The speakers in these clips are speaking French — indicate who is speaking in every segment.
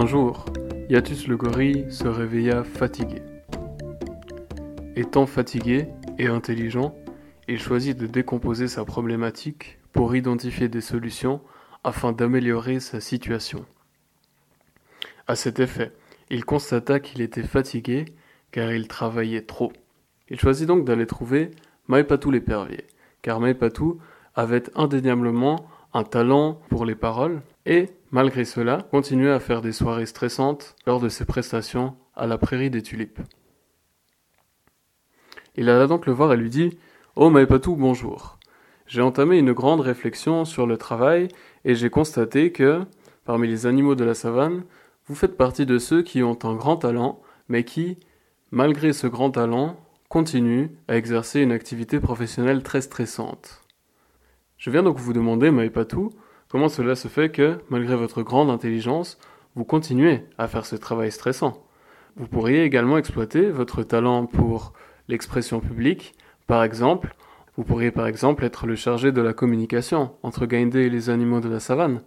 Speaker 1: Un jour, Yatus le gorille se réveilla fatigué. Étant fatigué et intelligent, il choisit de décomposer sa problématique pour identifier des solutions afin d'améliorer sa situation. À cet effet, il constata qu'il était fatigué car il travaillait trop. Il choisit donc d'aller trouver Maipatou l'épervier, car Maipatou avait indéniablement un talent pour les paroles et, malgré cela, continuait à faire des soirées stressantes lors de ses prestations à la prairie des tulipes. Il alla donc le voir et lui dit Oh Maipatou, bonjour. J'ai entamé une grande réflexion sur le travail et j'ai constaté que, parmi les animaux de la savane, vous faites partie de ceux qui ont un grand talent, mais qui, malgré ce grand talent, continuent à exercer une activité professionnelle très stressante. Je viens donc vous demander, Maïpatou, comment cela se fait que, malgré votre grande intelligence, vous continuez à faire ce travail stressant? Vous pourriez également exploiter votre talent pour l'expression publique, par exemple, vous pourriez par exemple être le chargé de la communication entre Gainde et les animaux de la savane,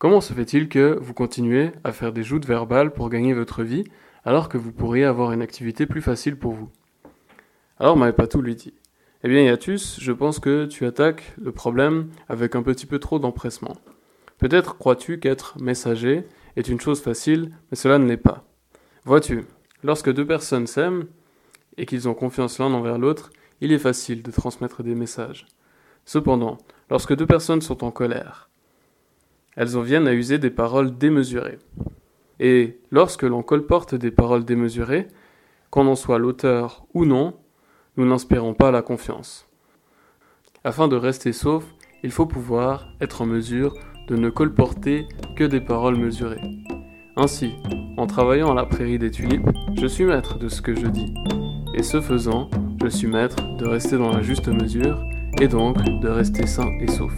Speaker 1: Comment se fait-il que vous continuez à faire des joutes verbales pour gagner votre vie alors que vous pourriez avoir une activité plus facile pour vous? Alors Maëpatou lui dit Eh bien Yatus, je pense que tu attaques le problème avec un petit peu trop d'empressement. Peut-être crois-tu qu'être messager est une chose facile, mais cela ne l'est pas. Vois-tu, lorsque deux personnes s'aiment et qu'ils ont confiance l'un envers l'autre, il est facile de transmettre des messages. Cependant, lorsque deux personnes sont en colère, elles en viennent à user des paroles démesurées. Et lorsque l'on colporte des paroles démesurées, qu'on en soit l'auteur ou non, n'inspirons pas la confiance. Afin de rester sauf, il faut pouvoir être en mesure de ne colporter que des paroles mesurées. Ainsi, en travaillant à la prairie des tulipes, je suis maître de ce que je dis. Et ce faisant, je suis maître de rester dans la juste mesure et donc de rester sain et sauf.